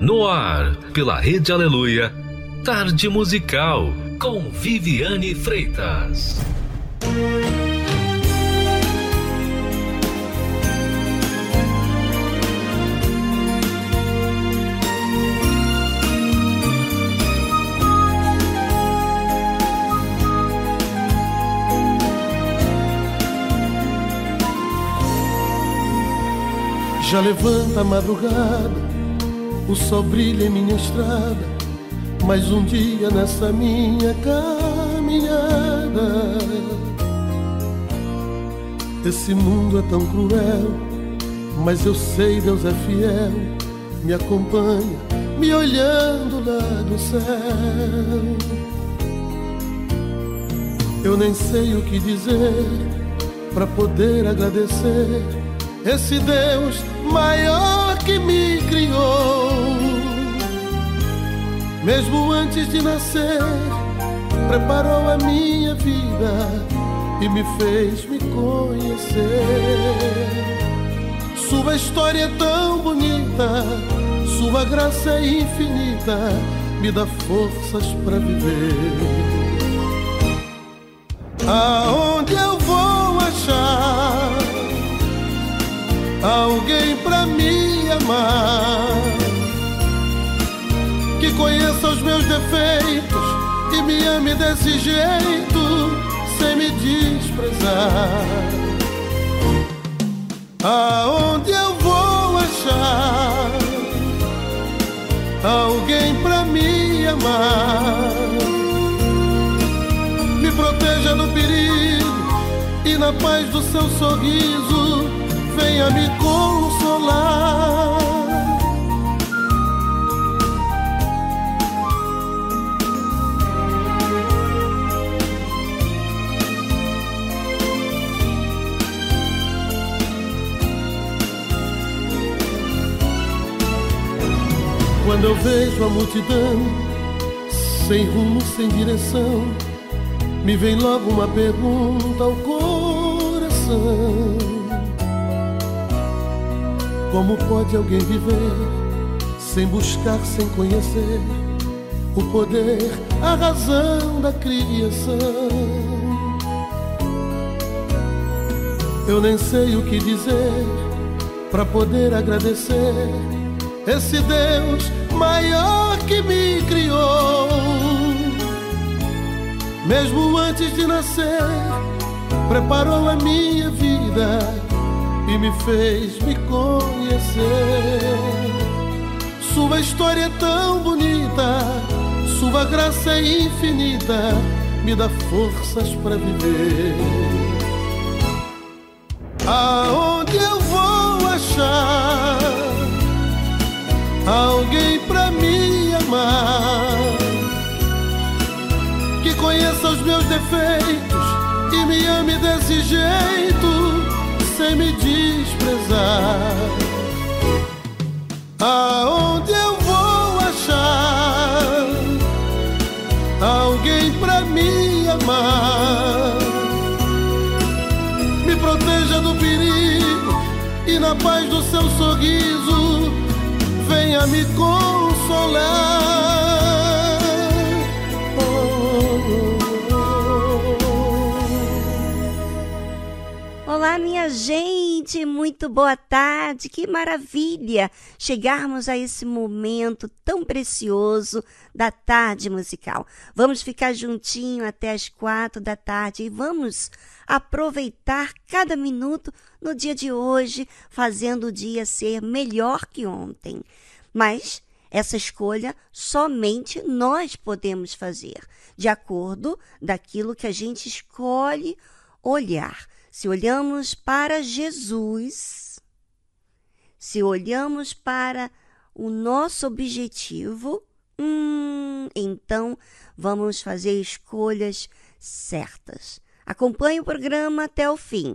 No ar, pela Rede Aleluia, Tarde Musical, com Viviane Freitas. Já levanta a madrugada, o sol brilha em minha estrada, mais um dia nessa minha caminhada. Esse mundo é tão cruel, mas eu sei Deus é fiel, me acompanha, me olhando lá do céu. Eu nem sei o que dizer para poder agradecer esse Deus maior que me criou. Mesmo antes de nascer, preparou a minha vida e me fez me conhecer. Sua história é tão bonita, sua graça é infinita, me dá forças para viver. Aonde eu vou achar alguém pra me amar, que conheça os meus defeitos e me ame desse jeito, sem me desprezar. Aonde eu vou achar alguém pra me amar? Me proteja no perigo e na paz do seu sorriso venha me consolar. Quando eu vejo a multidão, sem rumo, sem direção, me vem logo uma pergunta ao coração. Como pode alguém viver sem buscar, sem conhecer o poder, a razão da criação? Eu nem sei o que dizer para poder agradecer esse Deus maior que me criou. Mesmo antes de nascer, preparou a minha vida e me fez me conhecer. Sua história é tão bonita, sua graça é infinita, me dá forças para viver. Aonde eu vou achar alguém pra me amar? Que conheça os meus defeitos e me ame desse jeito sem me Aonde eu vou achar alguém pra me amar? Me proteja do perigo e na paz do seu sorriso venha me consolar. Olá, minha gente, muito boa tarde, que maravilha chegarmos a esse momento tão precioso da tarde musical. Vamos ficar juntinho até as quatro da tarde e vamos aproveitar cada minuto no dia de hoje, fazendo o dia ser melhor que ontem. Mas essa escolha somente nós podemos fazer, de acordo daquilo que a gente escolhe olhar. Se olhamos para Jesus, se olhamos para o nosso objetivo, hum, então vamos fazer escolhas certas. Acompanhe o programa até o fim.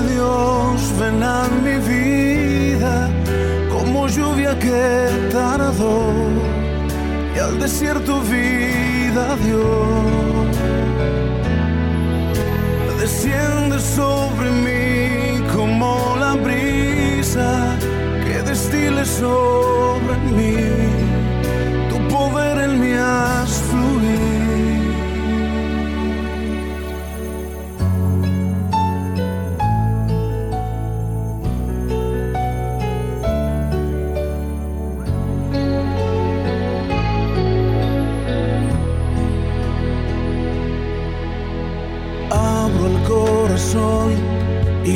Dios, ven a mi vida como lluvia que tardó y al desierto vida dio. Desciende sobre mí como la brisa que destile sobre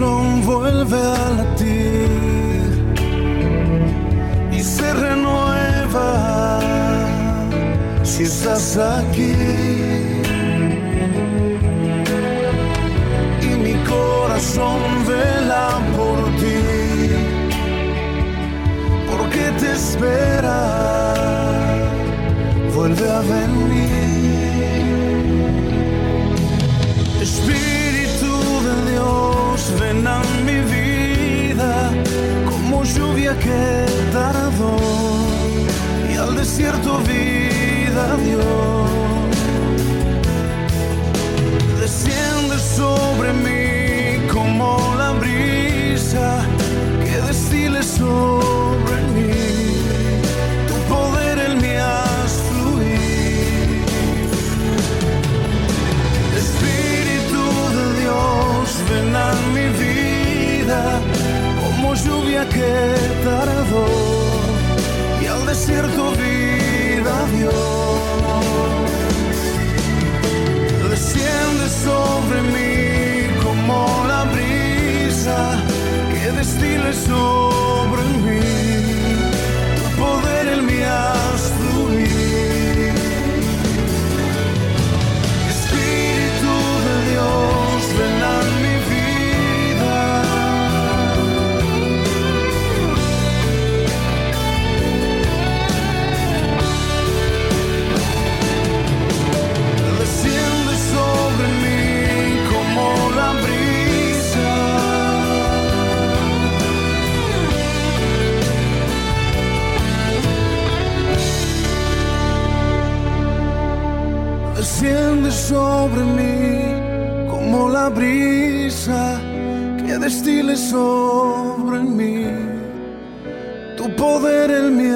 Corazón vuelve a latir y se renueva si estás aquí. Y mi corazón vela por ti, porque te espera, vuelve a venir. A mi vida como lluvia que tardó y al desierto vida dio. Desciende sobre mí como lluvia que tardó y al desierto vida dio. Desciende sobre mí como la brisa que destile sobre mí. Sobre mí como la brisa que destile sobre mí. Tu poder en mí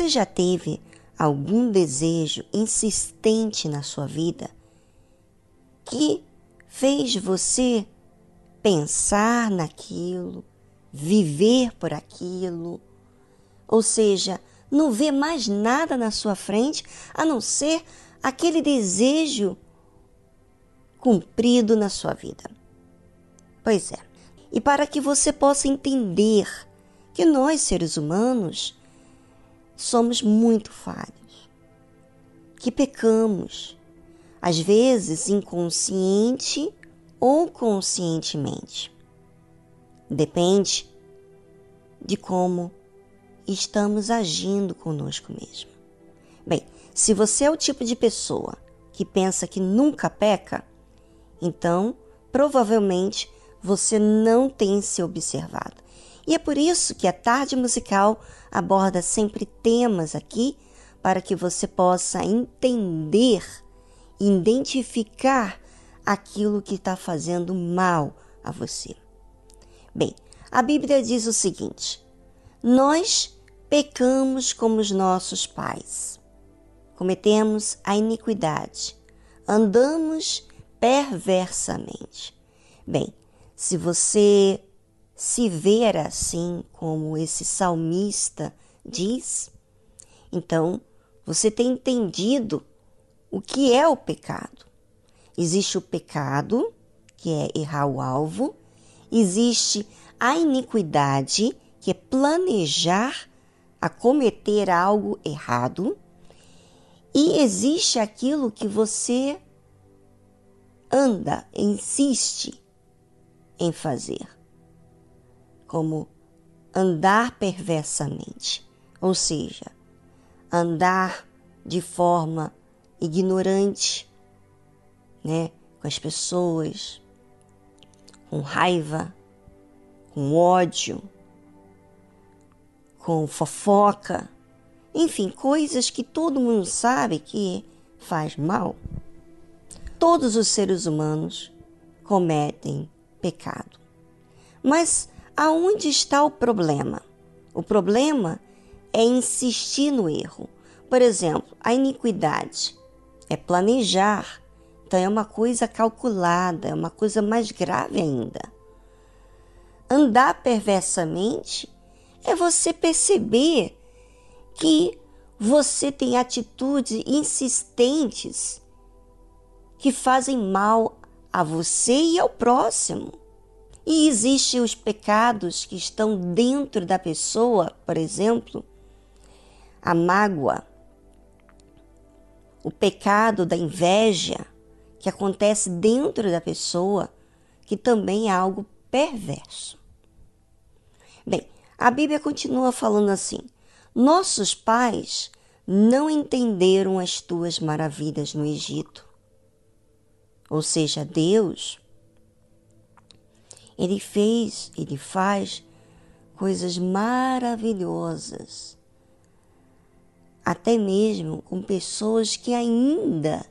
Você já teve algum desejo insistente na sua vida que fez você pensar naquilo, viver por aquilo, ou seja, não ver mais nada na sua frente a não ser aquele desejo cumprido na sua vida. Pois é. E para que você possa entender que nós, seres humanos, somos muito falhos, que pecamos, às vezes inconsciente ou conscientemente. Depende de como estamos agindo conosco mesmo. Bem, se você é o tipo de pessoa que pensa que nunca peca, então provavelmente você não tem se observado. E é por isso que a tarde musical aborda sempre temas aqui para que você possa entender, identificar aquilo que está fazendo mal a você. Bem, a Bíblia diz o seguinte: nós pecamos como os nossos pais, cometemos a iniquidade, andamos perversamente. Bem, se você se ver assim como esse salmista diz, então você tem entendido o que é o pecado. Existe o pecado, que é errar o alvo, existe a iniquidade, que é planejar a cometer algo errado, e existe aquilo que você anda, insiste em fazer, como andar perversamente, ou seja, andar de forma ignorante, né, com as pessoas, com raiva, com ódio, com fofoca, enfim, coisas que todo mundo sabe que faz mal. Todos os seres humanos cometem pecado. Mas aonde está o problema? O problema é insistir no erro. Por exemplo, a iniquidade é planejar, então é uma coisa calculada, é uma coisa mais grave ainda. Andar perversamente é você perceber que você tem atitudes insistentes que fazem mal a você e ao próximo. E existem os pecados que estão dentro da pessoa, por exemplo, a mágoa, o pecado da inveja, que acontece dentro da pessoa, que também é algo perverso. Bem, a Bíblia continua falando assim: nossos pais não entenderam as tuas maravilhas no Egito. Ou seja, Deus, Ele fez, Ele faz coisas maravilhosas, até mesmo com pessoas que ainda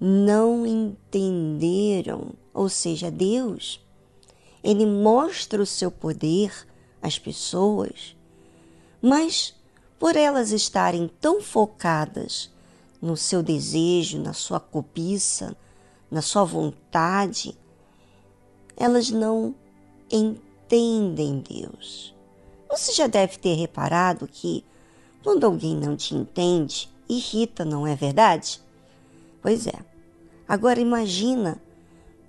não entenderam. Ou seja, Deus, Ele mostra o seu poder as pessoas, mas por elas estarem tão focadas no seu desejo, na sua cobiça, na sua vontade, elas não entendem Deus. Você já deve ter reparado que quando alguém não te entende, irrita, não é verdade? Pois é. Agora imagina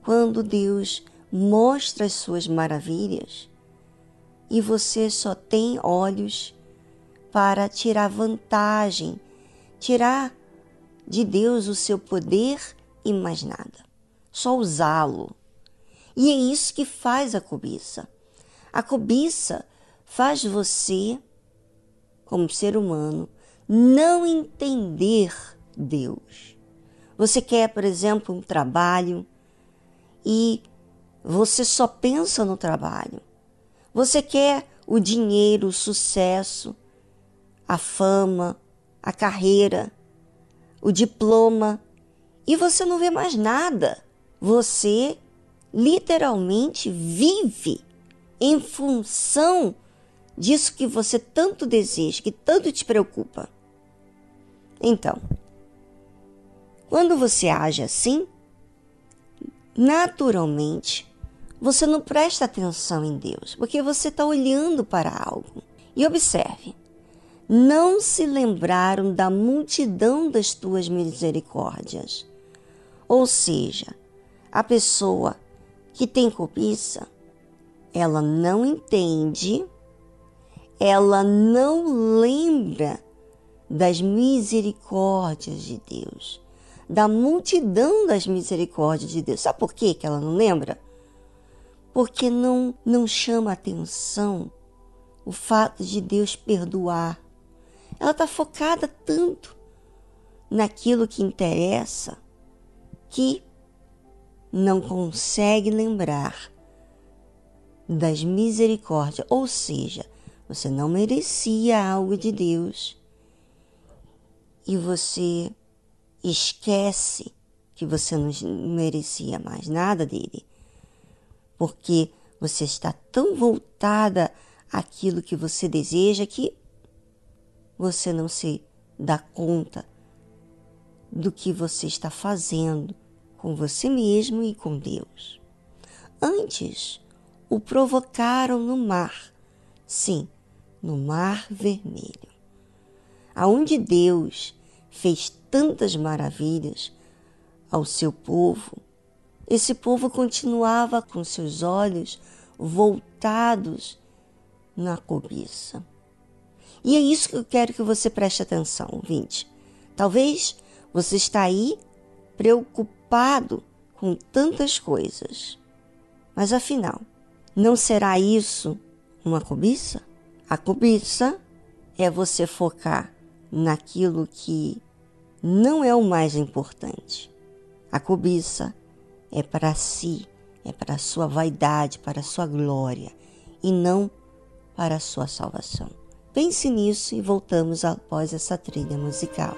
quando Deus mostra as suas maravilhas e você só tem olhos para tirar vantagem, tirar de Deus o seu poder e mais nada, só usá-lo. E é isso que faz a cobiça. A cobiça faz você, como ser humano, não entender Deus. Você quer, por exemplo, um trabalho e você só pensa no trabalho. Você quer o dinheiro, o sucesso, a fama, a carreira, o diploma e você não vê mais nada. Você literalmente vive em função disso que você tanto deseja, que tanto te preocupa. Então, quando você age assim, naturalmente você não presta atenção em Deus, porque você está olhando para algo. E observe: não se lembraram da multidão das tuas misericórdias. Ou seja, a pessoa que tem cobiça, ela não entende, ela não lembra das misericórdias de Deus, da multidão das misericórdias de Deus. Sabe por quê que ela não lembra? Porque não, não chama atenção o fato de Deus perdoar. Ela está focada tanto naquilo que interessa que não consegue lembrar das misericórdias, ou seja, você não merecia algo de Deus e você esquece que você não merecia mais nada dele, porque você está tão voltada àquilo que você deseja que você não se dá conta do que você está fazendo com você mesmo e com Deus. Antes, o provocaram no mar, sim, no Mar Vermelho, aonde Deus fez tantas maravilhas ao seu povo. Esse povo continuava com seus olhos voltados na cobiça. E é isso que eu quero que você preste atenção, ouvinte. Talvez você está aí preocupado com tantas coisas. Mas afinal, não será isso uma cobiça? A cobiça é você focar naquilo que não é o mais importante. A cobiça é para si, é para a sua vaidade, para a sua glória e não para a sua salvação. Pense nisso e voltamos após essa trilha musical.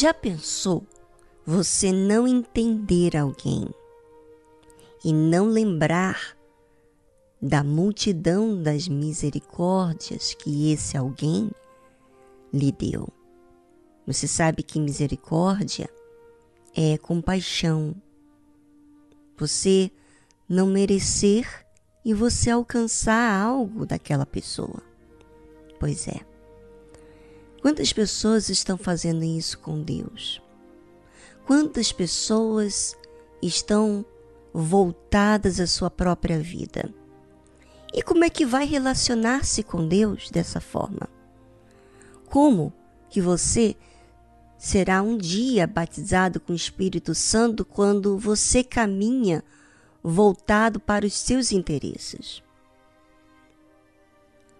Já pensou você não entender alguém e não lembrar da multidão das misericórdias que esse alguém lhe deu? Você sabe que misericórdia é compaixão. Você não merecer e você alcançar algo daquela pessoa. Pois é. Quantas pessoas estão fazendo isso com Deus? Quantas pessoas estão voltadas à sua própria vida? E como é que vai relacionar-se com Deus dessa forma? Como que você será um dia batizado com o Espírito Santo quando você caminha voltado para os seus interesses.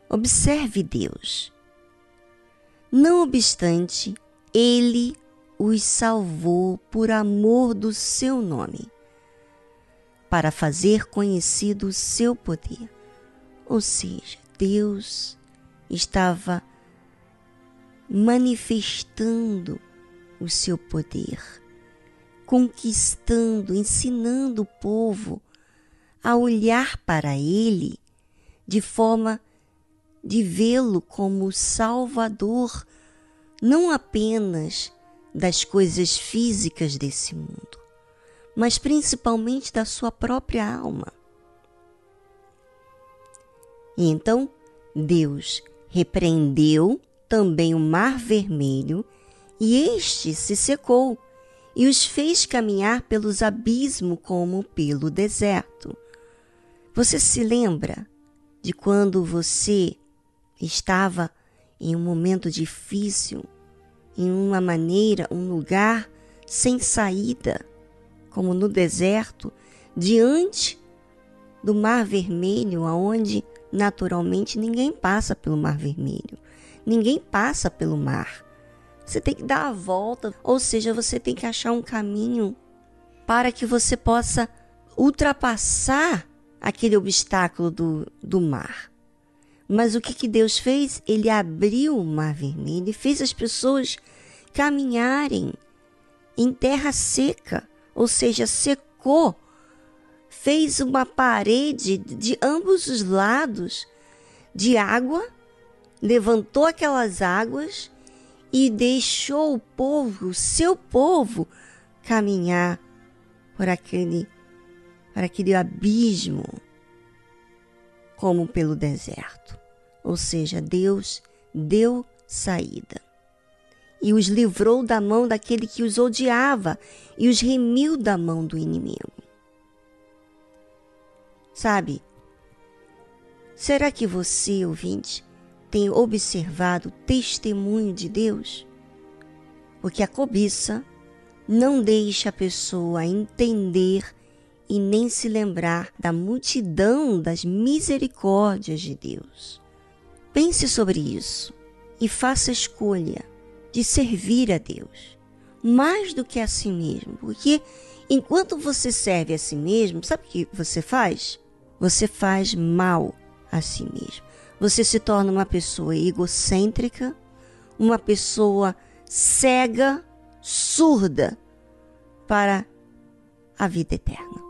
Observe Deus. Não obstante, Ele os salvou por amor do seu nome, para fazer conhecido o seu poder. Ou seja, Deus estava manifestando o seu poder, conquistando, ensinando o povo a olhar para ele de forma de vê-lo como Salvador, não apenas das coisas físicas desse mundo, mas principalmente da sua própria alma. E então Deus repreendeu também o Mar Vermelho e este se secou e os fez caminhar pelos abismos como pelo deserto. Você se lembra de quando você estava em um momento difícil, em uma maneira, um lugar sem saída, como no deserto, diante do Mar Vermelho, aonde naturalmente ninguém passa pelo Mar Vermelho, ninguém passa pelo mar você tem que dar a volta, ou seja, você tem que achar um caminho para que você possa ultrapassar aquele obstáculo do, do mar. Mas o que, que Deus fez? Ele abriu o mar vermelho e fez as pessoas caminharem em terra seca, ou seja, secou, fez uma parede de ambos os lados de água, levantou aquelas águas e deixou o povo, o seu povo, caminhar por aquele, por aquele abismo, como pelo deserto. Ou seja, Deus deu saída e os livrou da mão daquele que os odiava e os remiu da mão do inimigo. Sabe? Será que você, ouvinte, tem observado o testemunho de Deus? Porque a cobiça não deixa a pessoa entender e nem se lembrar da multidão das misericórdias de Deus. Pense sobre isso e faça a escolha de servir a Deus mais do que a si mesmo, porque enquanto você serve a si mesmo, sabe o que você faz? Você faz mal a si mesmo você se torna uma pessoa egocêntrica, uma pessoa cega, surda para a vida eterna.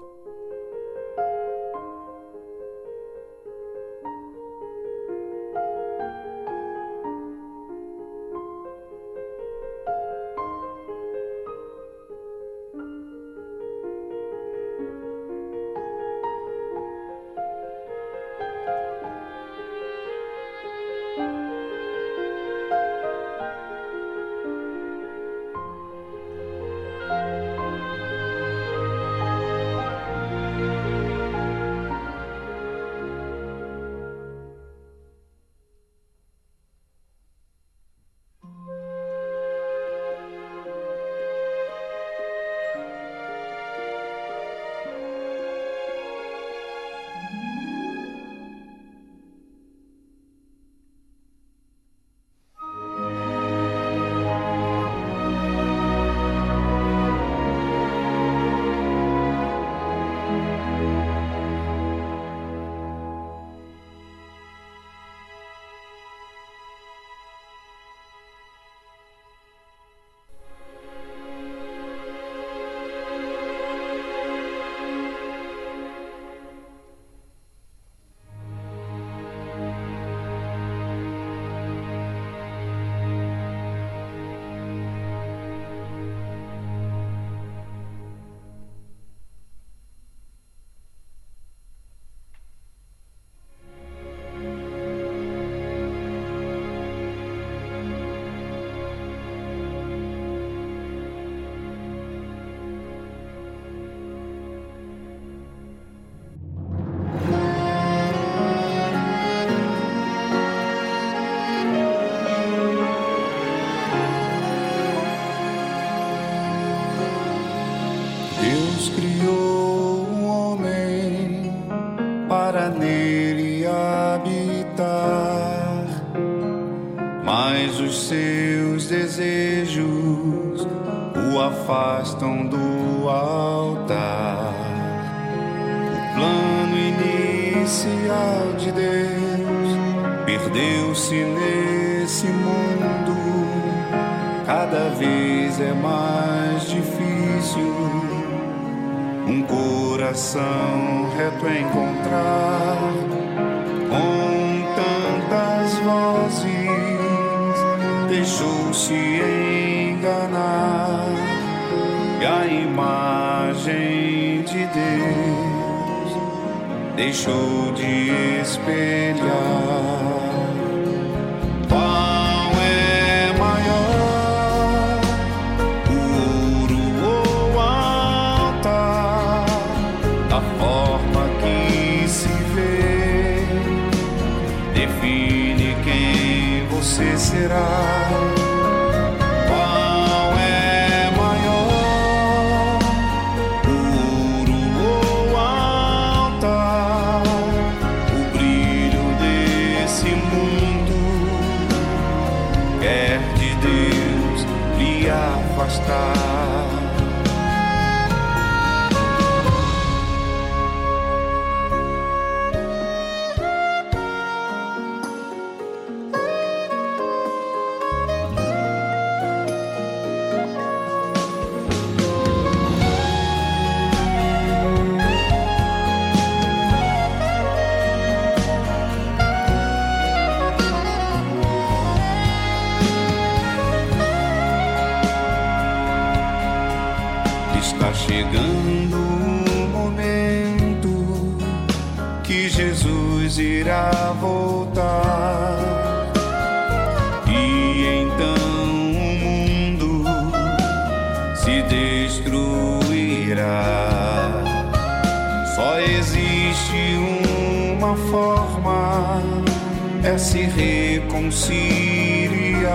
reconciliar.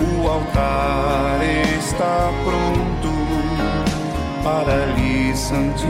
O altar está pronto para lhe santificar.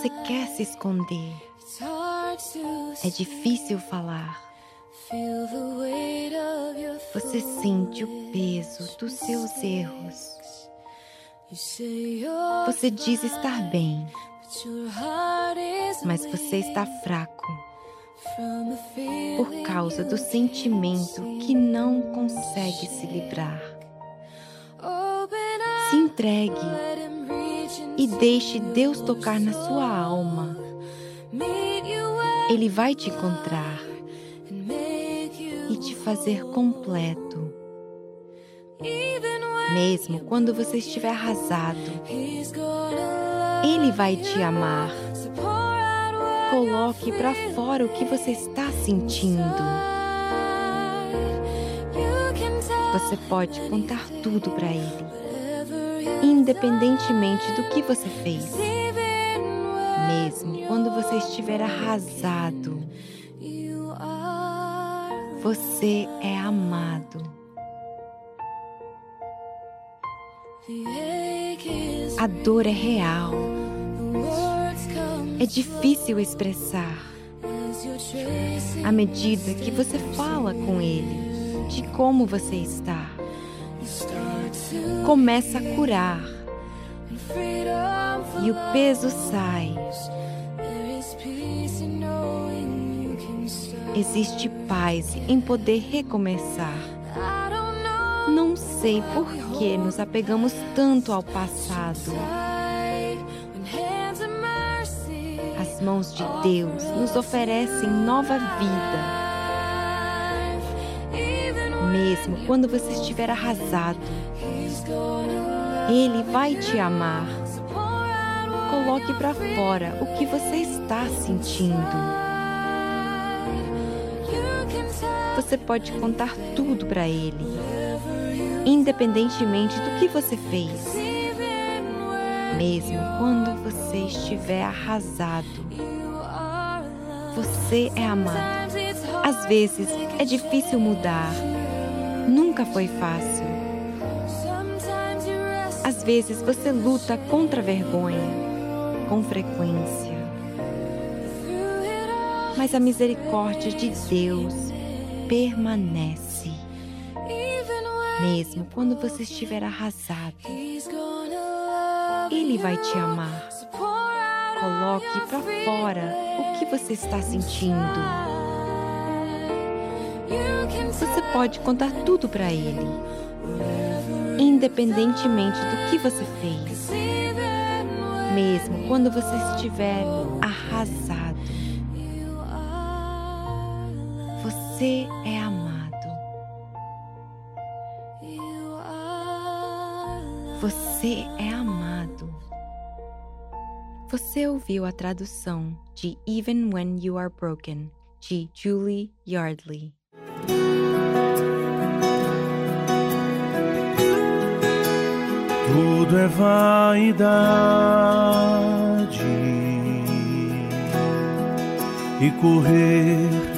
Você quer se esconder. É difícil falar. Você sente o peso dos seus erros. Você diz estar bem, mas você está fraco por causa do sentimento que não consegue se livrar. Se entregue e deixe Deus tocar na sua alma. Ele vai te encontrar te fazer completo. Mesmo quando você estiver arrasado, Ele vai te amar. Coloque para fora o que você está sentindo. Você pode contar tudo para Ele, independentemente do que você fez. Mesmo quando você estiver arrasado, você é amado. A dor é real. É difícil expressar. À medida que você fala com ele, de como você está. Começa a curar. E o peso sai. Existe paz em poder recomeçar. Não sei por que nos apegamos tanto ao passado. As mãos de Deus nos oferecem nova vida. Mesmo quando você estiver arrasado, Ele vai te amar. Coloque para fora o que você está sentindo. Você pode contar tudo para Ele, independentemente do que você fez. Mesmo quando você estiver arrasado, você é amado. Às vezes é difícil mudar, nunca foi fácil. Às vezes você luta contra a vergonha, com frequência. Mas a misericórdia de Deus permanece. Mesmo quando você estiver arrasado, Ele vai te amar. Coloque para fora o que você está sentindo. Você pode contar tudo para Ele, independentemente do que você fez. Mesmo quando você estiver arrasado, você é amado. Você é amado. Você ouviu a tradução de Even When You Are Broken, de Julie Yardley. Tudo é vaidade e correr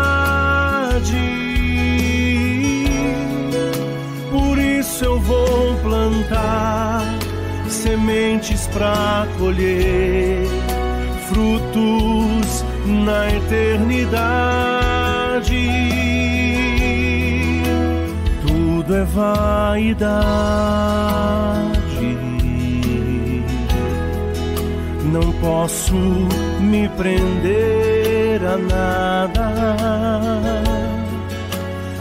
Eu vou plantar sementes para colher frutos na eternidade. Tudo é vaidade. Não posso me prender a nada.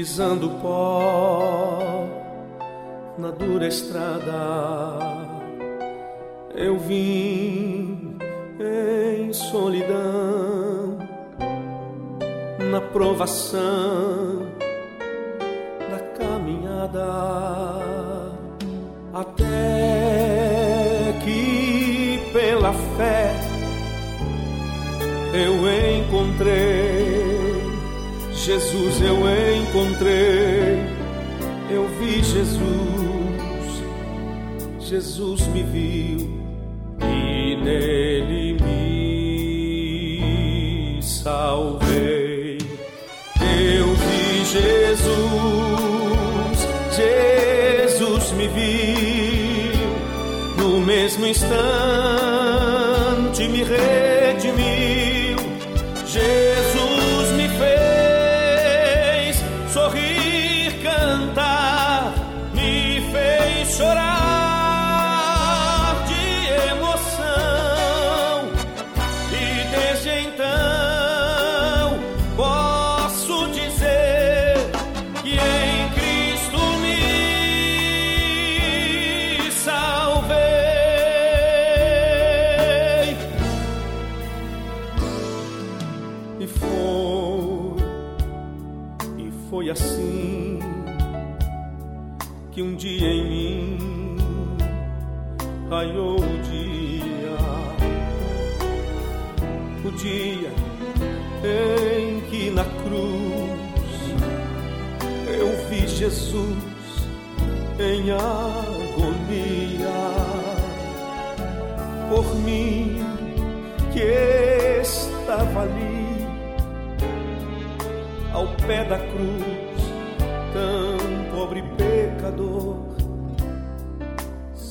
pisando pó na dura estrada. Eu vim em solidão na provação da caminhada até que pela fé eu encontrei Jesus eu encontrei, eu vi Jesus, Jesus me viu e nele me salvei. Eu vi Jesus, Jesus me viu, no mesmo instante me redimiu.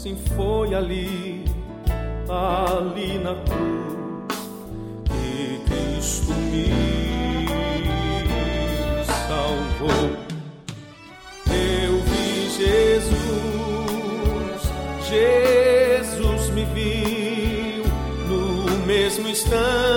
assim foi ali, ali na cruz, que Cristo me salvou. Eu vi Jesus, Jesus me viu no mesmo instante.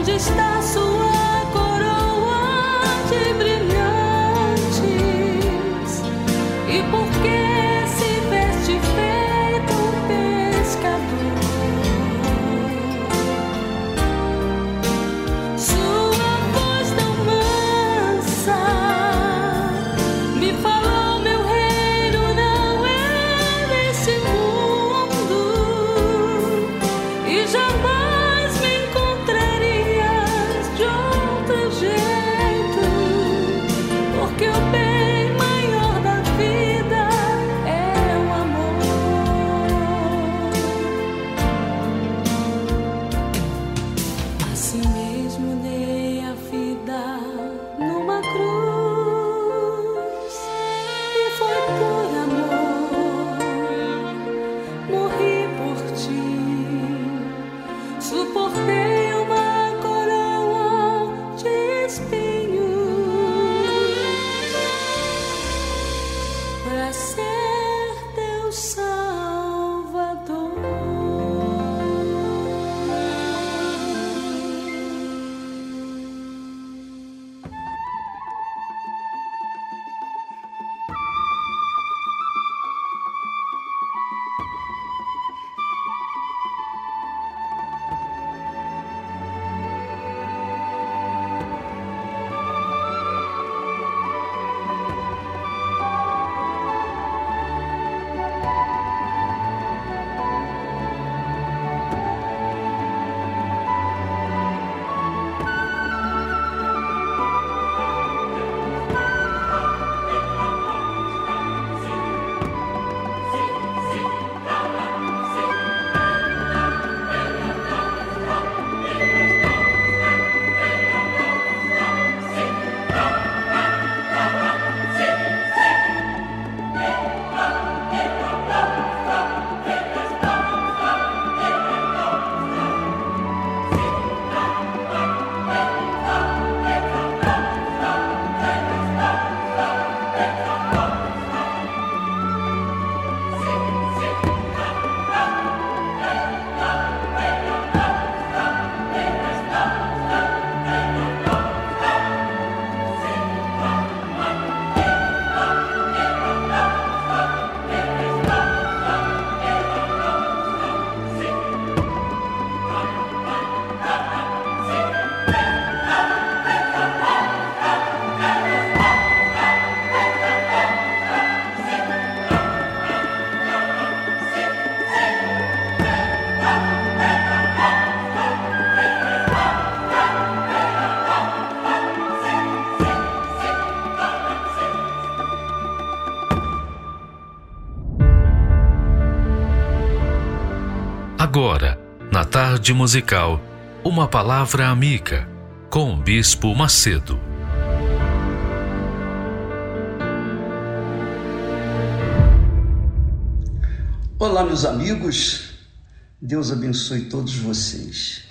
onde está. Tarde musical, uma palavra amiga com o Bispo Macedo. Olá, meus amigos. Deus abençoe todos vocês.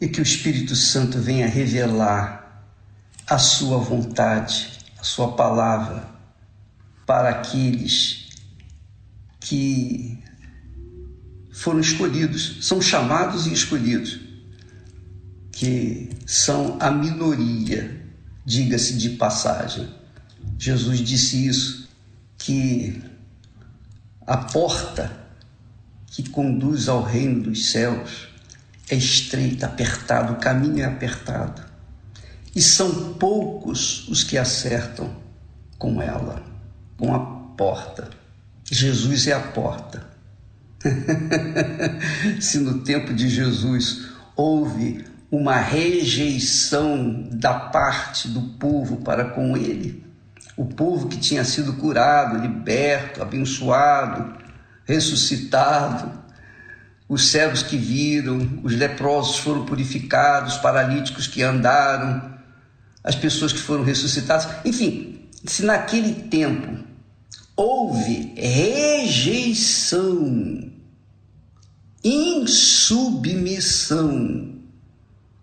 E que o Espírito Santo venha revelar a sua vontade, a sua palavra para aqueles que foram escolhidos, são chamados e escolhidos, que são a minoria, diga-se de passagem. Jesus disse isso, que a porta que conduz ao reino dos céus é estreita, apertada, o caminho é apertado. E são poucos os que acertam com ela, com a porta. Jesus é a porta. Se no tempo de Jesus houve uma rejeição da parte do povo para com ele, o povo que tinha sido curado, liberto, abençoado, ressuscitado, os cegos que viram, os leprosos foram purificados, os paralíticos que andaram, as pessoas que foram ressuscitadas, enfim, se naquele tempo houve rejeição, insubmissão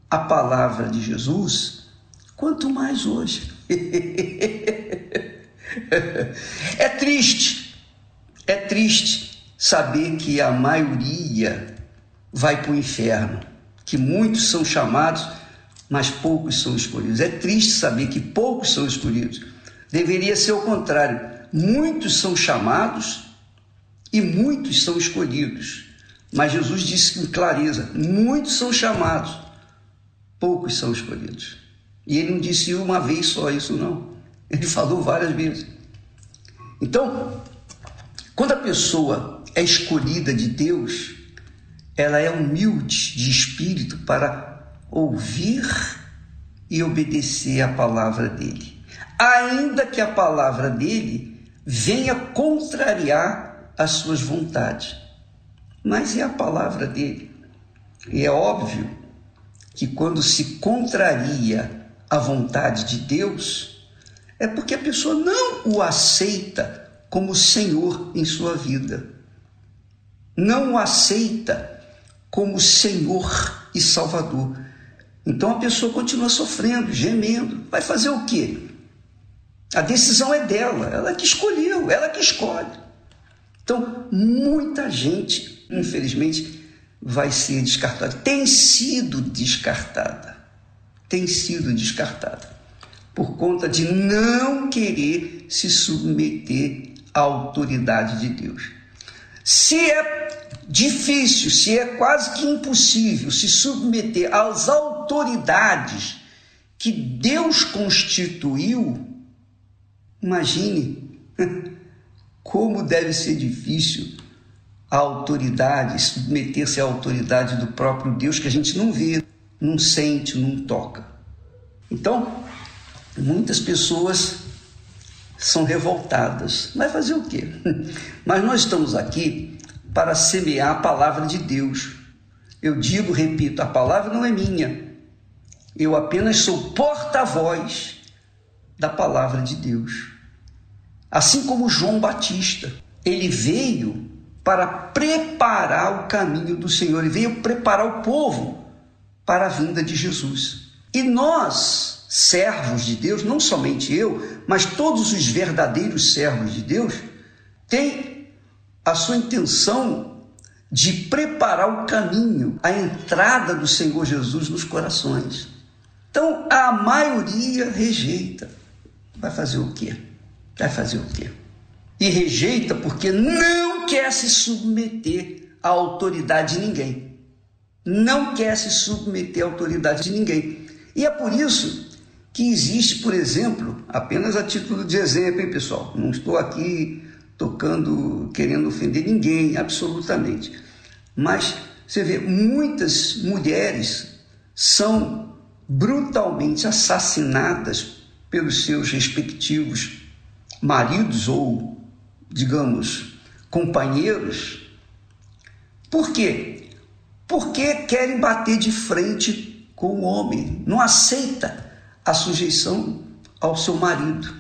à palavra de Jesus, quanto mais hoje. é triste, é triste saber que a maioria vai para o inferno, que muitos são chamados, mas poucos são escolhidos. É triste saber que poucos são escolhidos. Deveria ser o contrário. Muitos são chamados e muitos são escolhidos. Mas Jesus disse com clareza: muitos são chamados, poucos são escolhidos. E ele não disse uma vez só isso, não. Ele falou várias vezes. Então, quando a pessoa é escolhida de Deus, ela é humilde de espírito para ouvir e obedecer à palavra dele. Ainda que a palavra dele venha contrariar as suas vontades. Mas é a palavra dele. E é óbvio que quando se contraria a vontade de Deus, é porque a pessoa não o aceita como Senhor em sua vida. Não o aceita como Senhor e Salvador. Então a pessoa continua sofrendo, gemendo. Vai fazer o quê? A decisão é dela, ela que escolheu, ela que escolhe. Então, muita gente, infelizmente, vai ser descartada. Tem sido descartada. Tem sido descartada. Por conta de não querer se submeter à autoridade de Deus. Se é difícil, se é quase que impossível se submeter às autoridades que Deus constituiu, imagine como deve ser difícil a autoridade, submeter-se à autoridade do próprio Deus que a gente não vê, não sente, não toca. Então, muitas pessoas são revoltadas. Vai fazer o quê? Mas nós estamos aqui para semear a palavra de Deus. Eu digo, repito, a palavra não é minha. Eu apenas sou porta-voz da palavra de Deus. Assim como João Batista, ele veio para preparar o caminho do Senhor, ele veio preparar o povo para a vinda de Jesus. E nós, servos de Deus, não somente eu, mas todos os verdadeiros servos de Deus, têm a sua intenção de preparar o caminho, a entrada do Senhor Jesus nos corações. Então, a maioria rejeita. Vai fazer o quê? Vai fazer o quê? E rejeita porque não quer se submeter à autoridade de ninguém. Não quer se submeter à autoridade de ninguém. E é por isso que existe, por exemplo, apenas a título de exemplo, hein, pessoal? Não estou aqui tocando, querendo ofender ninguém, absolutamente. Mas você vê, muitas mulheres são brutalmente assassinadas pelos seus respectivos maridos ou, digamos, companheiros, Por quê? Porque querem bater de frente com o homem, não aceita a sujeição ao seu marido,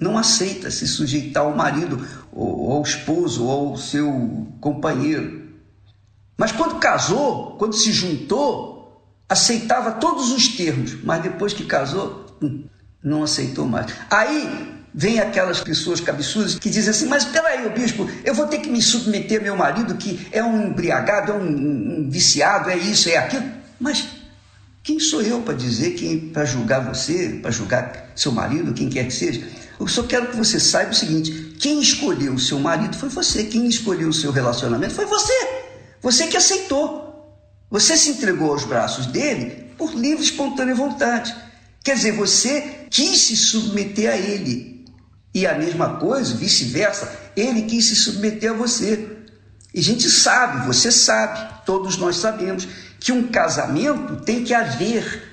não aceita se sujeitar ao marido, ou ao esposo, ou ao seu companheiro. Mas quando casou, quando se juntou, aceitava todos os termos, mas depois que casou, hum, não aceitou mais. Aí vem aquelas pessoas cabeçudas que dizem assim: Mas peraí, bispo, eu vou ter que me submeter ao meu marido que é um embriagado, é um, um viciado, é isso, é aquilo. Mas quem sou eu para dizer, para julgar você, para julgar seu marido, quem quer que seja? Eu só quero que você saiba o seguinte: quem escolheu o seu marido foi você, quem escolheu o seu relacionamento foi você. Você que aceitou. Você se entregou aos braços dele por livre e espontânea vontade. Quer dizer, você quis se submeter a ele. E a mesma coisa, vice-versa, ele quis se submeter a você. E a gente sabe, você sabe, todos nós sabemos, que um casamento tem que haver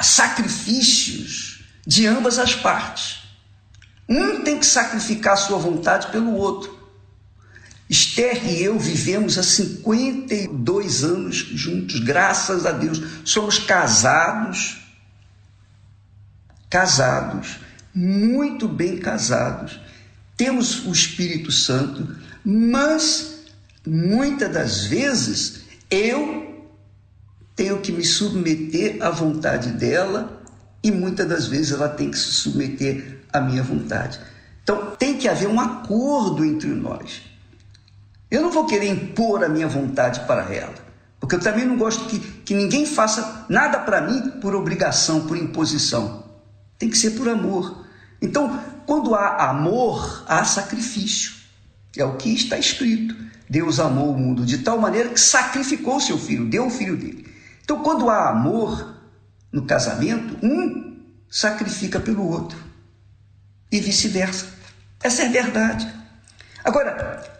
sacrifícios de ambas as partes. Um tem que sacrificar sua vontade pelo outro. Esther e eu vivemos há 52 anos juntos, graças a Deus. Somos casados, casados, muito bem casados. Temos o Espírito Santo, mas muitas das vezes eu tenho que me submeter à vontade dela e muitas das vezes ela tem que se submeter à minha vontade. Então tem que haver um acordo entre nós. Eu não vou querer impor a minha vontade para ela, porque eu também não gosto que, que ninguém faça nada para mim por obrigação, por imposição. Tem que ser por amor. Então, quando há amor, há sacrifício. É o que está escrito. Deus amou o mundo de tal maneira que sacrificou seu filho, deu o filho dele. Então, quando há amor no casamento, um sacrifica pelo outro e vice-versa. Essa é a verdade. Agora,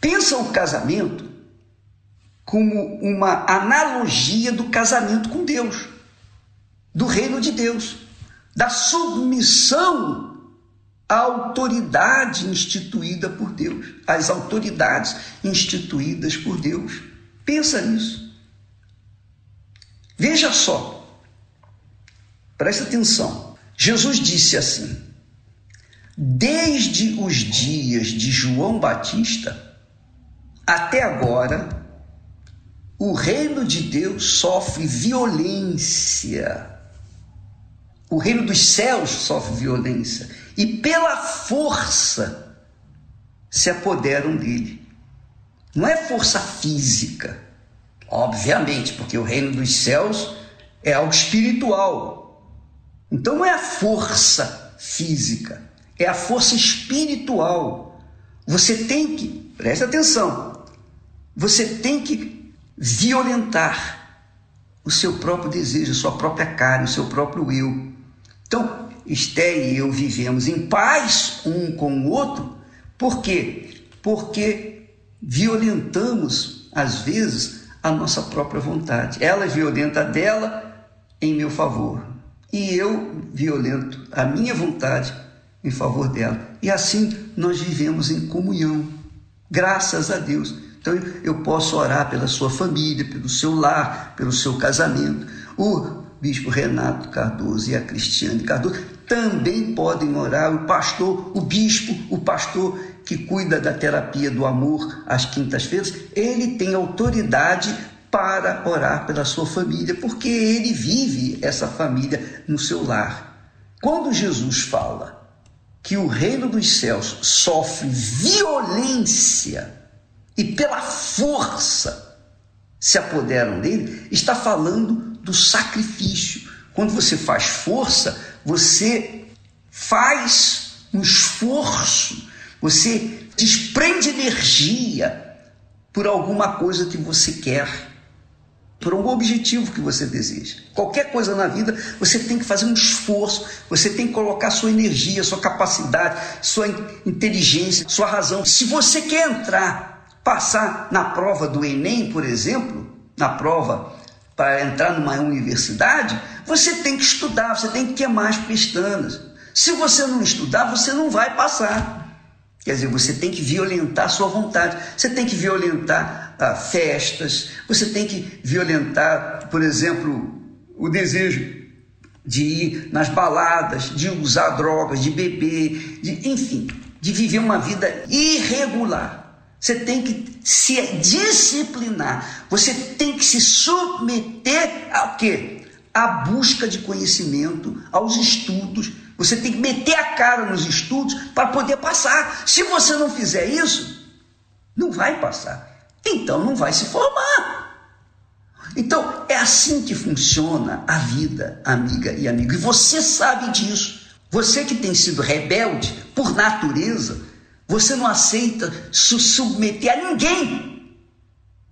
Pensa o casamento como uma analogia do casamento com Deus, do reino de Deus, da submissão à autoridade instituída por Deus, às autoridades instituídas por Deus. Pensa nisso. Veja só, presta atenção. Jesus disse assim: Desde os dias de João Batista, até agora, o reino de Deus sofre violência. O reino dos céus sofre violência. E pela força se apoderam dele. Não é força física, obviamente, porque o reino dos céus é algo espiritual. Então não é a força física, é a força espiritual. Você tem que, preste atenção, você tem que violentar o seu próprio desejo, a sua própria carne, o seu próprio eu. Então, Esté e eu vivemos em paz um com o outro, por quê? Porque violentamos, às vezes, a nossa própria vontade. Ela violenta a dela em meu favor, e eu violento a minha vontade em favor dela. E assim nós vivemos em comunhão, graças a Deus. Então eu posso orar pela sua família, pelo seu lar, pelo seu casamento. O bispo Renato Cardoso e a Cristiane Cardoso também podem orar. O pastor, o bispo, o pastor que cuida da terapia do amor às quintas-feiras, ele tem autoridade para orar pela sua família, porque ele vive essa família no seu lar. Quando Jesus fala que o reino dos céus sofre violência, e pela força se apoderam dele, está falando do sacrifício. Quando você faz força, você faz um esforço, você desprende energia por alguma coisa que você quer, por algum objetivo que você deseja. Qualquer coisa na vida, você tem que fazer um esforço, você tem que colocar sua energia, sua capacidade, sua inteligência, sua razão. Se você quer entrar passar na prova do Enem, por exemplo, na prova para entrar numa universidade, você tem que estudar, você tem que queimar as pestanas. Se você não estudar, você não vai passar. Quer dizer, você tem que violentar a sua vontade, você tem que violentar ah, festas, você tem que violentar, por exemplo, o desejo de ir nas baladas, de usar drogas, de beber, de, enfim, de viver uma vida irregular. Você tem que se disciplinar. Você tem que se submeter ao quê? À busca de conhecimento, aos estudos. Você tem que meter a cara nos estudos para poder passar. Se você não fizer isso, não vai passar. Então não vai se formar. Então é assim que funciona a vida, amiga e amigo. E você sabe disso. Você que tem sido rebelde por natureza, você não aceita se submeter a ninguém.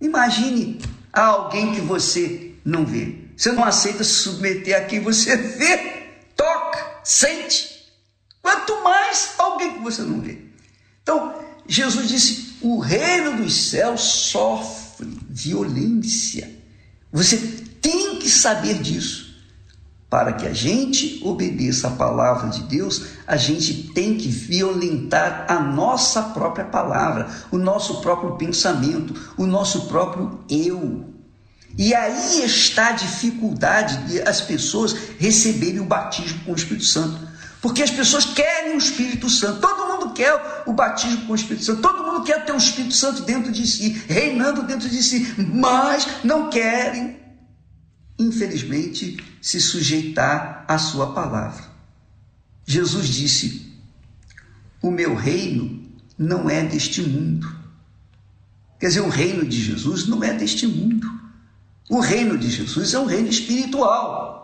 Imagine a alguém que você não vê. Você não aceita se submeter a quem você vê, toca, sente. Quanto mais alguém que você não vê. Então, Jesus disse: o reino dos céus sofre violência. Você tem que saber disso. Para que a gente obedeça a palavra de Deus, a gente tem que violentar a nossa própria palavra, o nosso próprio pensamento, o nosso próprio eu. E aí está a dificuldade de as pessoas receberem o batismo com o Espírito Santo. Porque as pessoas querem o Espírito Santo, todo mundo quer o batismo com o Espírito Santo, todo mundo quer ter o Espírito Santo dentro de si, reinando dentro de si, mas não querem infelizmente, se sujeitar à sua palavra. Jesus disse: O meu reino não é deste mundo. Quer dizer, o reino de Jesus não é deste mundo. O reino de Jesus é um reino espiritual.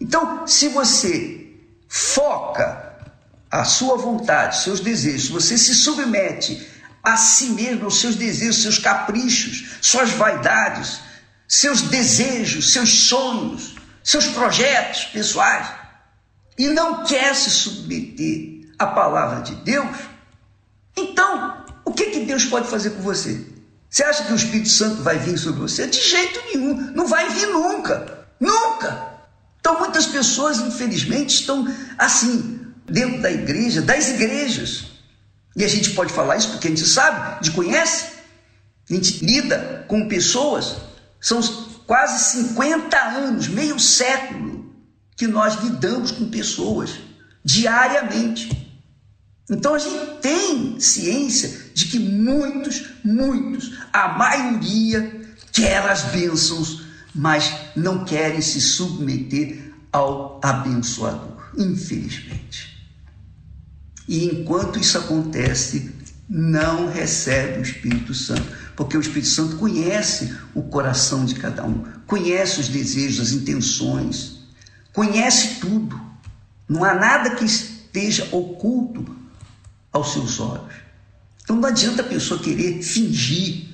Então, se você foca a sua vontade, seus desejos, você se submete a si mesmo, aos seus desejos, seus caprichos, suas vaidades, seus desejos, seus sonhos, seus projetos pessoais e não quer se submeter à palavra de Deus, então o que, que Deus pode fazer com você? Você acha que o Espírito Santo vai vir sobre você? De jeito nenhum, não vai vir nunca, nunca. Então muitas pessoas, infelizmente, estão assim, dentro da igreja, das igrejas. E a gente pode falar isso porque a gente sabe, a gente conhece, a gente lida com pessoas são quase 50 anos, meio século, que nós lidamos com pessoas diariamente. Então a gente tem ciência de que muitos, muitos, a maioria quer as bênçãos, mas não querem se submeter ao abençoador, infelizmente. E enquanto isso acontece, não recebe o Espírito Santo porque o Espírito Santo conhece o coração de cada um, conhece os desejos, as intenções, conhece tudo. Não há nada que esteja oculto aos seus olhos. Então não adianta a pessoa querer fingir,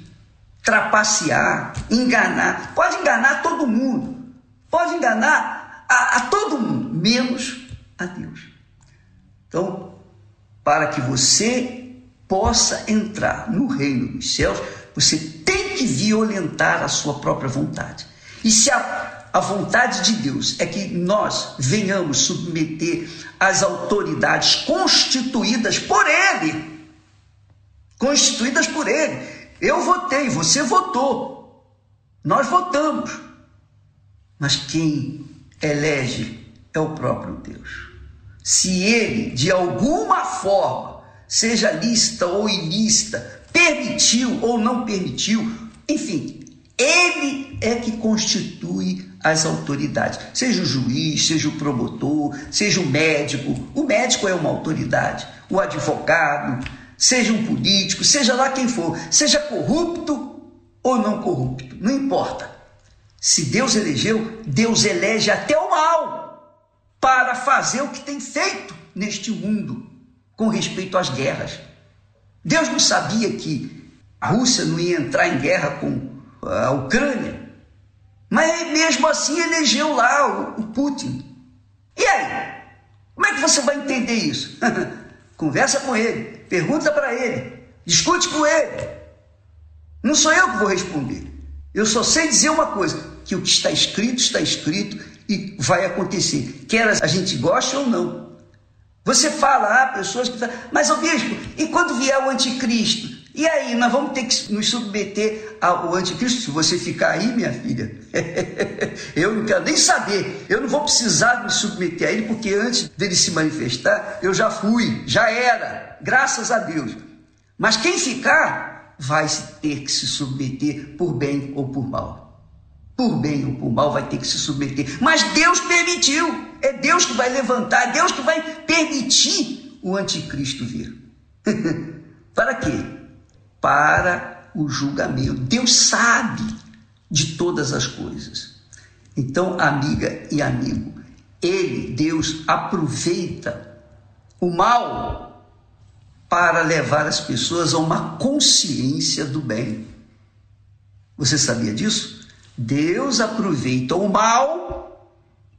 trapacear, enganar. Pode enganar todo mundo, pode enganar a, a todo mundo, menos a Deus. Então, para que você possa entrar no reino dos céus, você tem que violentar a sua própria vontade. E se a, a vontade de Deus é que nós venhamos submeter as autoridades constituídas por Ele, constituídas por Ele. Eu votei, você votou, nós votamos. Mas quem elege é o próprio Deus. Se ele, de alguma forma, seja lícita ou ilícita, permitiu ou não permitiu, enfim, ele é que constitui as autoridades, seja o juiz, seja o promotor, seja o médico. O médico é uma autoridade, o advogado, seja um político, seja lá quem for, seja corrupto ou não corrupto, não importa. Se Deus elegeu, Deus elege até o mal para fazer o que tem feito neste mundo com respeito às guerras. Deus não sabia que a Rússia não ia entrar em guerra com a Ucrânia, mas mesmo assim elegeu lá o, Putin. E aí? Como é que você vai entender isso? Conversa com ele, pergunta para ele, discute com ele. Não sou eu que vou responder. Eu só sei dizer uma coisa: que o que está escrito, está escrito e vai acontecer, quer a gente goste ou não. Você fala, há pessoas que mas o bispo, e quando vier o anticristo? E aí, nós vamos ter que nos submeter ao anticristo? Se você ficar aí, minha filha, eu não quero nem saber. Eu não vou precisar me submeter a ele, porque antes dele se manifestar, eu já fui, já era, graças a Deus. Mas quem ficar, vai ter que se submeter por bem ou por mal. Por bem ou por mal, vai ter que se submeter. Mas Deus permitiu. É Deus que vai levantar, é Deus que vai permitir o anticristo vir. Para quê? para o julgamento. Deus sabe de todas as coisas. Então, amiga e amigo, ele, Deus, aproveita o mal para levar as pessoas a uma consciência do bem. Você sabia disso? Deus aproveita o mal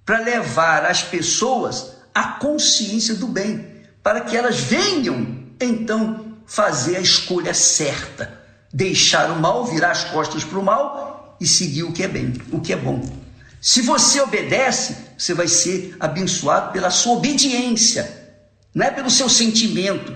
para levar as pessoas à consciência do bem, para que elas venham então fazer a escolha certa, deixar o mal, virar as costas para o mal e seguir o que é bem, o que é bom. Se você obedece, você vai ser abençoado pela sua obediência, não é pelo seu sentimento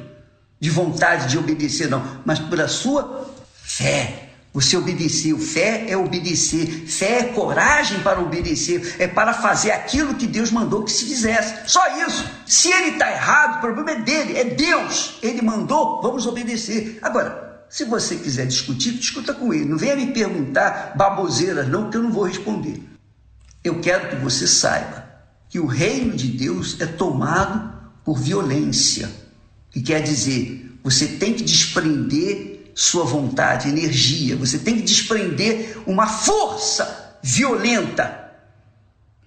de vontade de obedecer, não, mas pela sua fé. Você obedeceu. Fé é obedecer. Fé é coragem para obedecer. É para fazer aquilo que Deus mandou que se fizesse. Só isso. Se ele está errado, o problema é dele. É Deus. Ele mandou, vamos obedecer. Agora, se você quiser discutir, discuta com ele. Não venha me perguntar baboseiras, não, que eu não vou responder. Eu quero que você saiba que o reino de Deus é tomado por violência. Que quer dizer, você tem que desprender sua vontade, energia, você tem que desprender uma força violenta.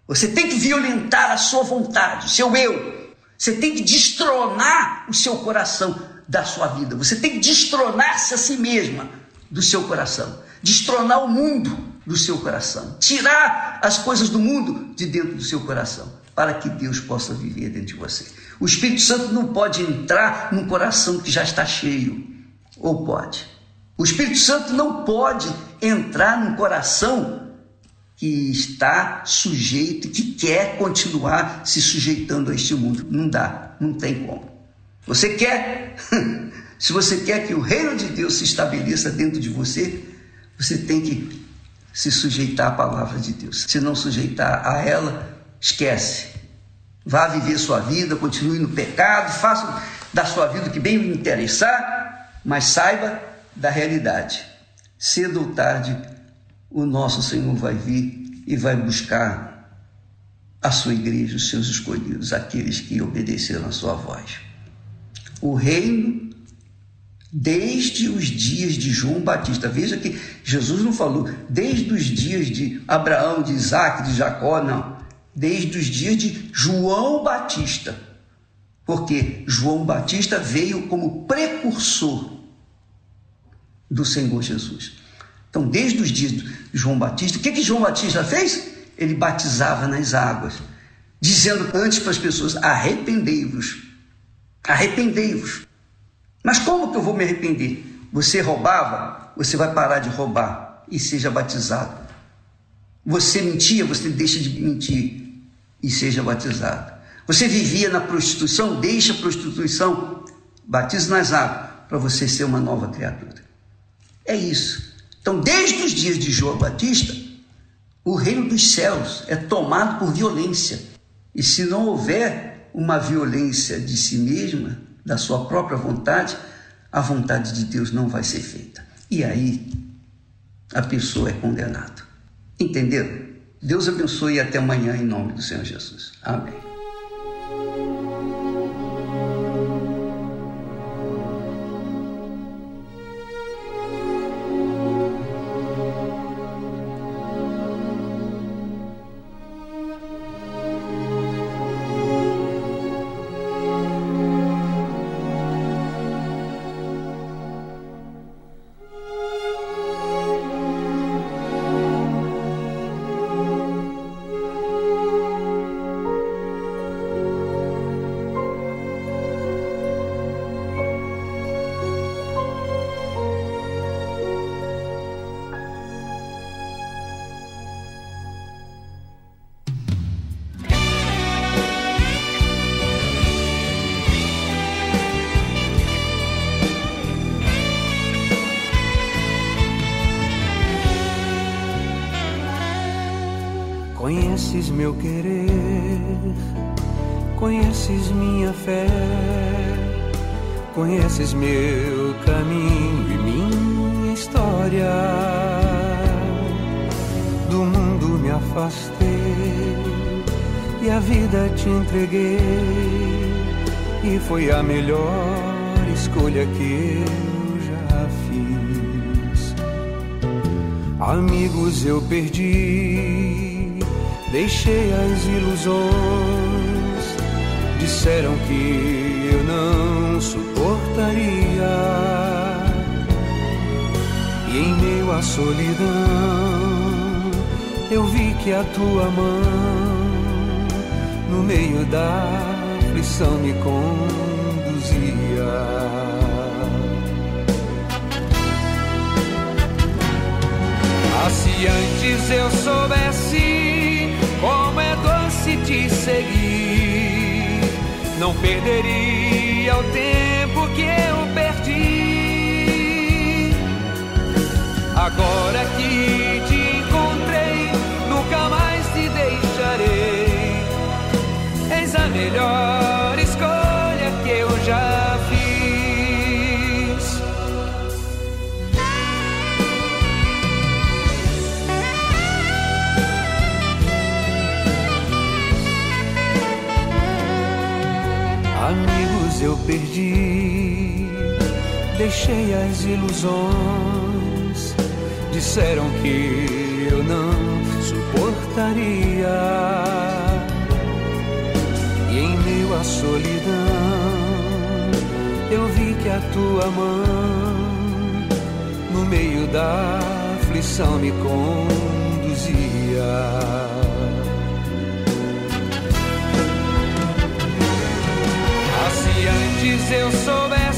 Você tem que violentar a sua vontade, o seu eu. Você tem que destronar o seu coração da sua vida. Você tem que destronar-se a si mesma do seu coração. Destronar o mundo do seu coração. Tirar as coisas do mundo de dentro do seu coração. Para que Deus possa viver dentro de você. O Espírito Santo não pode entrar num coração que já está cheio. Ou pode? O Espírito Santo não pode entrar num coração que está sujeito, que quer continuar se sujeitando a este mundo. Não dá, não tem como. Você quer? se você quer que o reino de Deus se estabeleça dentro de você, você tem que se sujeitar à palavra de Deus. Se não sujeitar a ela, esquece. Vá viver sua vida, continue no pecado, faça da sua vida o que bem lhe interessar, mas saiba da realidade. Cedo ou tarde, o nosso Senhor vai vir e vai buscar a sua igreja, os seus escolhidos, aqueles que obedeceram a sua voz. O reino, desde os dias de João Batista, veja que Jesus não falou desde os dias de Abraão, de Isaac, de Jacó, não. Desde os dias de João Batista. Porque João Batista veio como precursor do Senhor Jesus. Então, desde os dias de João Batista, o que, que João Batista fez? Ele batizava nas águas, dizendo antes para as pessoas: arrependei-vos, arrependei-vos. Mas como que eu vou me arrepender? Você roubava, você vai parar de roubar e seja batizado. Você mentia, você deixa de mentir e seja batizado. Você vivia na prostituição, deixa a prostituição, batize nas águas para você ser uma nova criatura. É isso. Então, desde os dias de João Batista, o reino dos céus é tomado por violência. E se não houver uma violência de si mesma, da sua própria vontade, a vontade de Deus não vai ser feita. E aí a pessoa é condenada. Entenderam? Deus abençoe e até amanhã em nome do Senhor Jesus. Amém. Agora que te encontrei, nunca mais te deixarei. Eis a melhor escolha que eu já fiz. Amigos eu perdi, deixei as ilusões. Disseram que eu não suportaria. E em meio à solidão, eu vi que a tua mão, no meio da aflição, me conduzia. Se antes eu soubesse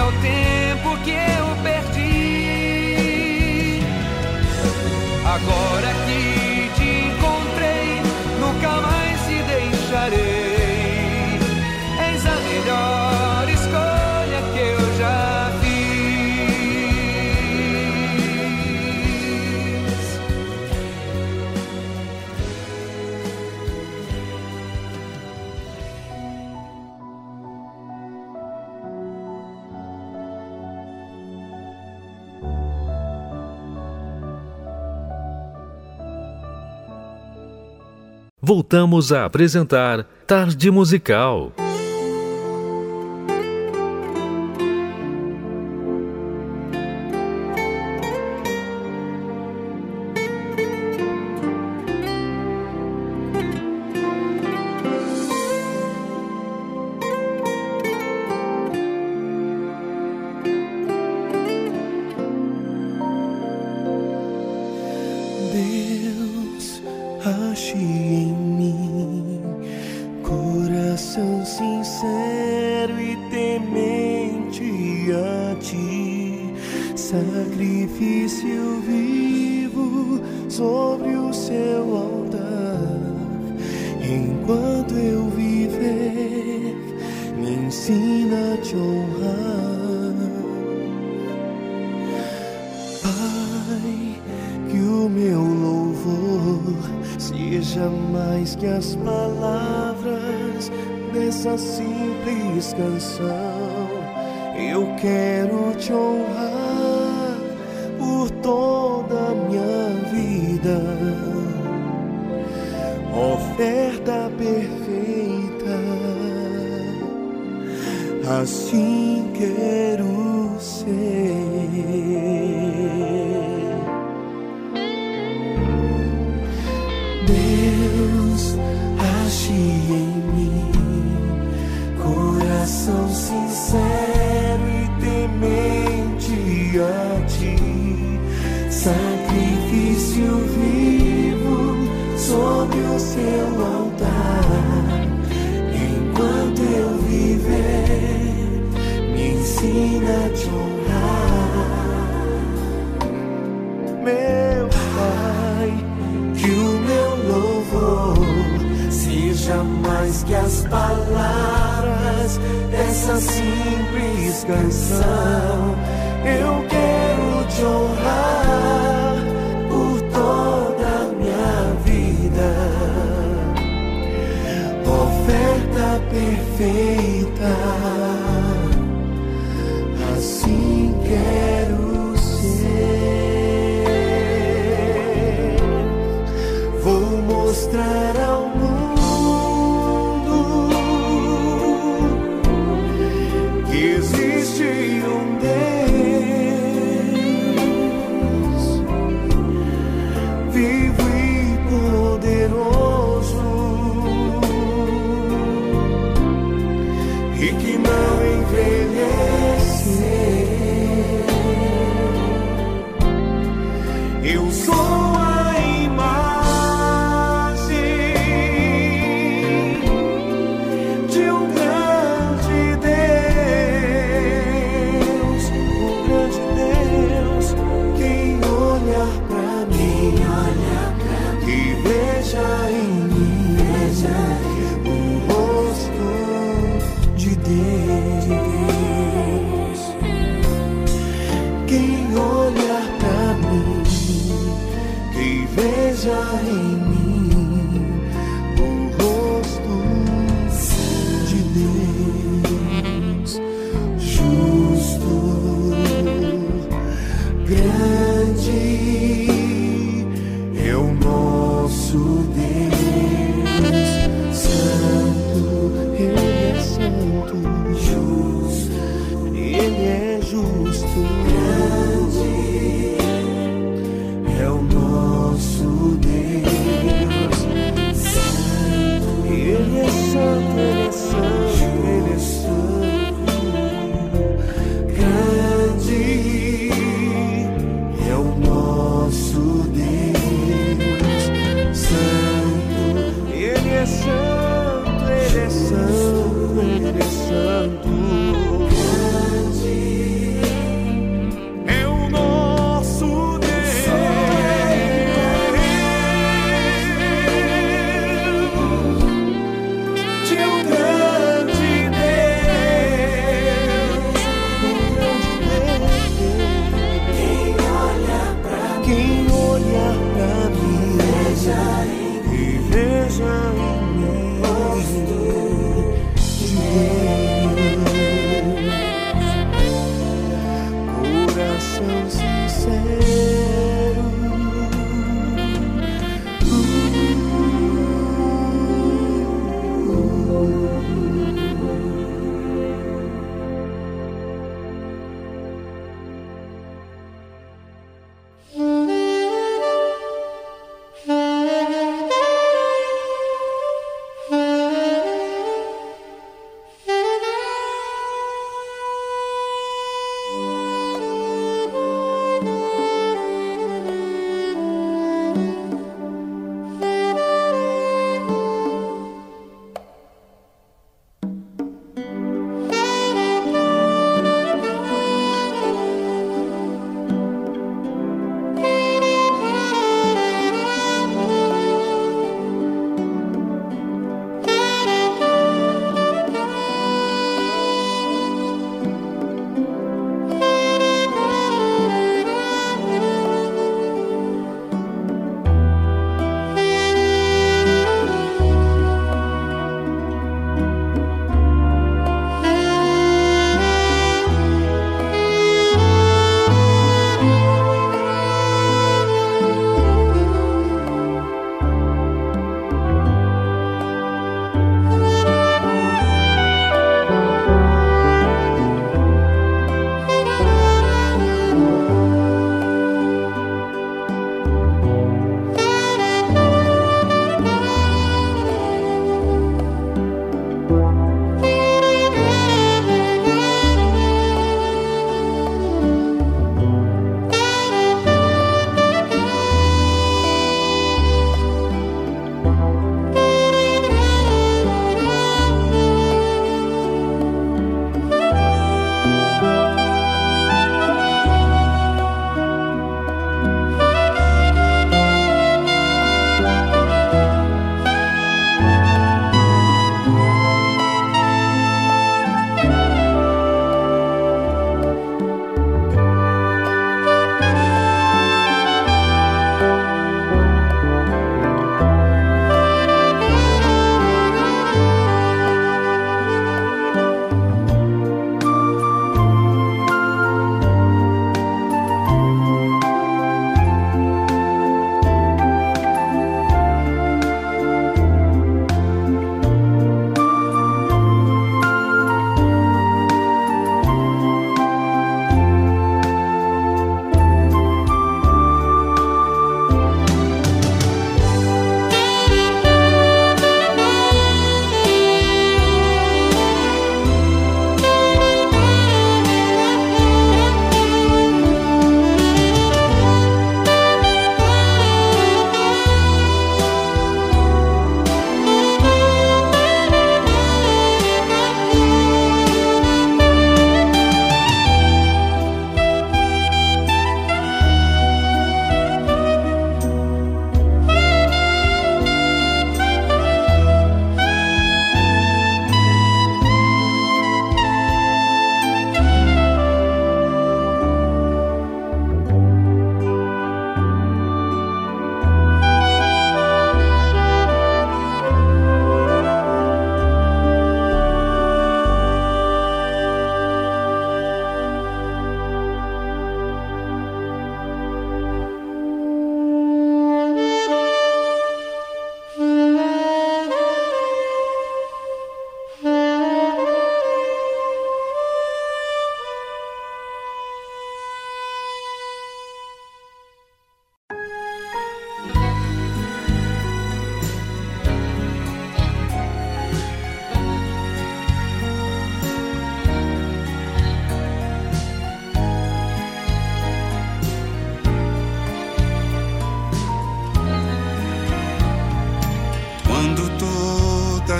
o tempo que eu perdi. Agora que te encontrei, nunca mais te deixarei. Voltamos a apresentar Tarde Musical. Seja mais que as palavras dessa simples canção. Eu quero te honrar por toda a minha vida. Oferta assim quero ser. fez canção. Eu quero te honrar por toda a minha vida, oferta perfeita.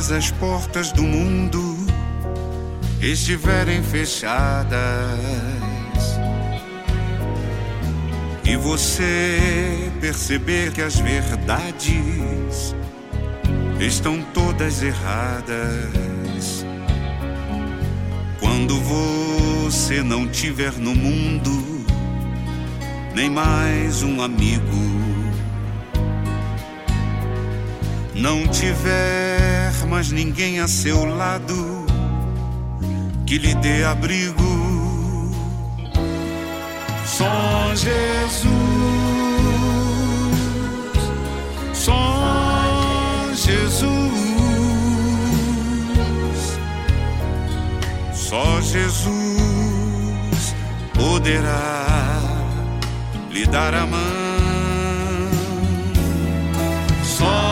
Todas as portas do mundo estiverem fechadas e você perceber que as verdades estão todas erradas. Quando você não tiver no mundo nem mais um amigo, não tiver mais ninguém a seu lado que lhe dê abrigo. Só Jesus, só Jesus, só Jesus poderá lhe dar a mão. Só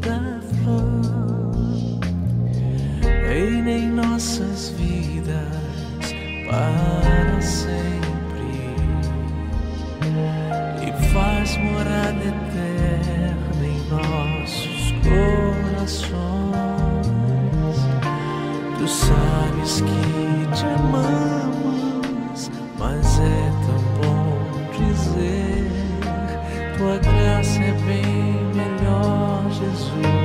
Da flor. Reina em nossas vidas para sempre e faz morada eterna em nossos corações. Tu sabes que te amamos, mas é tão bom dizer: Tua graça Jesus,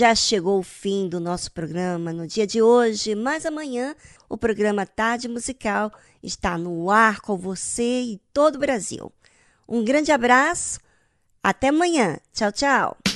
Já chegou o fim do nosso programa no dia de hoje, mas amanhã o programa Tarde Musical está no ar com você e todo o Brasil. Um grande abraço, até amanhã. Tchau, tchau.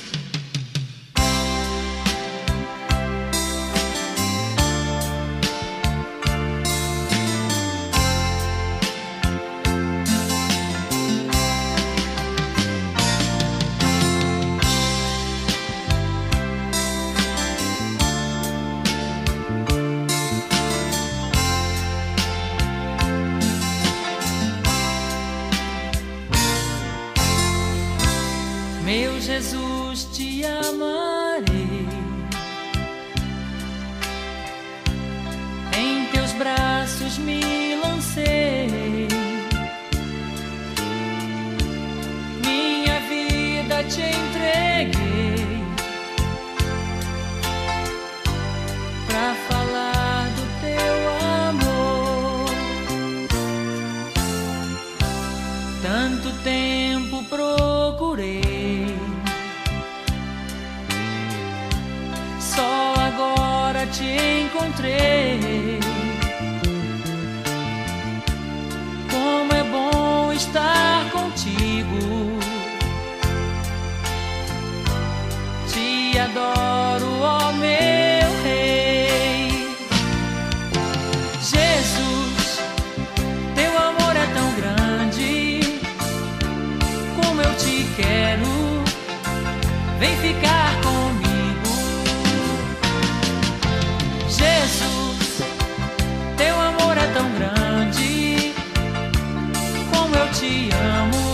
te amo,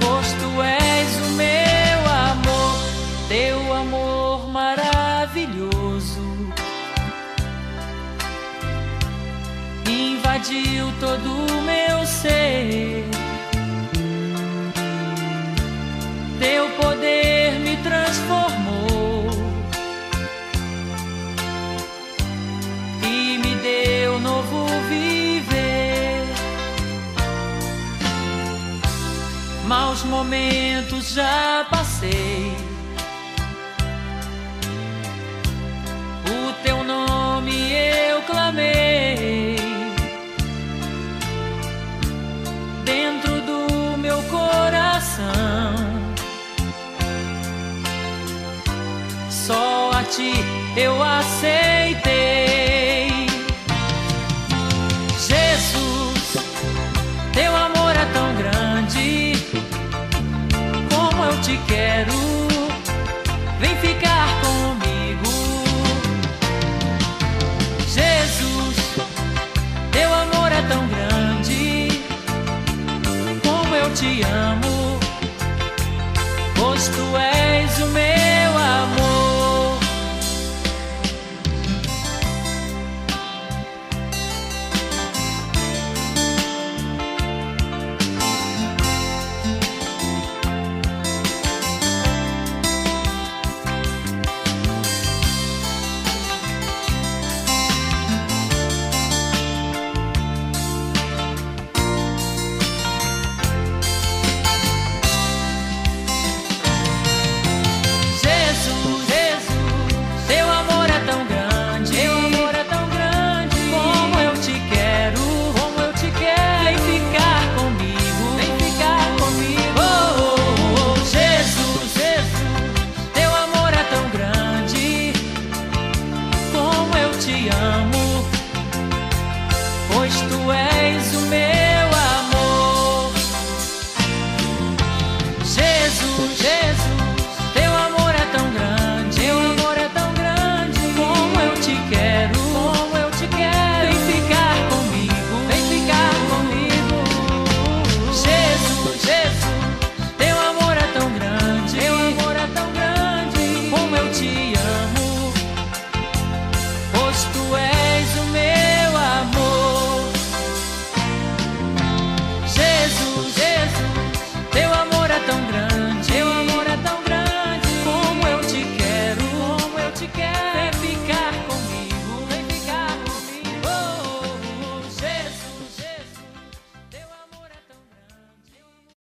pois tu és o meu amor, teu amor maravilhoso. Invadiu todo o momentos já passei. O teu nome eu clamei. Dentro do meu coração, só a ti eu aceitei. Quero. Vem ficar comigo, Jesus. Teu amor é tão grande, como eu te amo, pois tu és.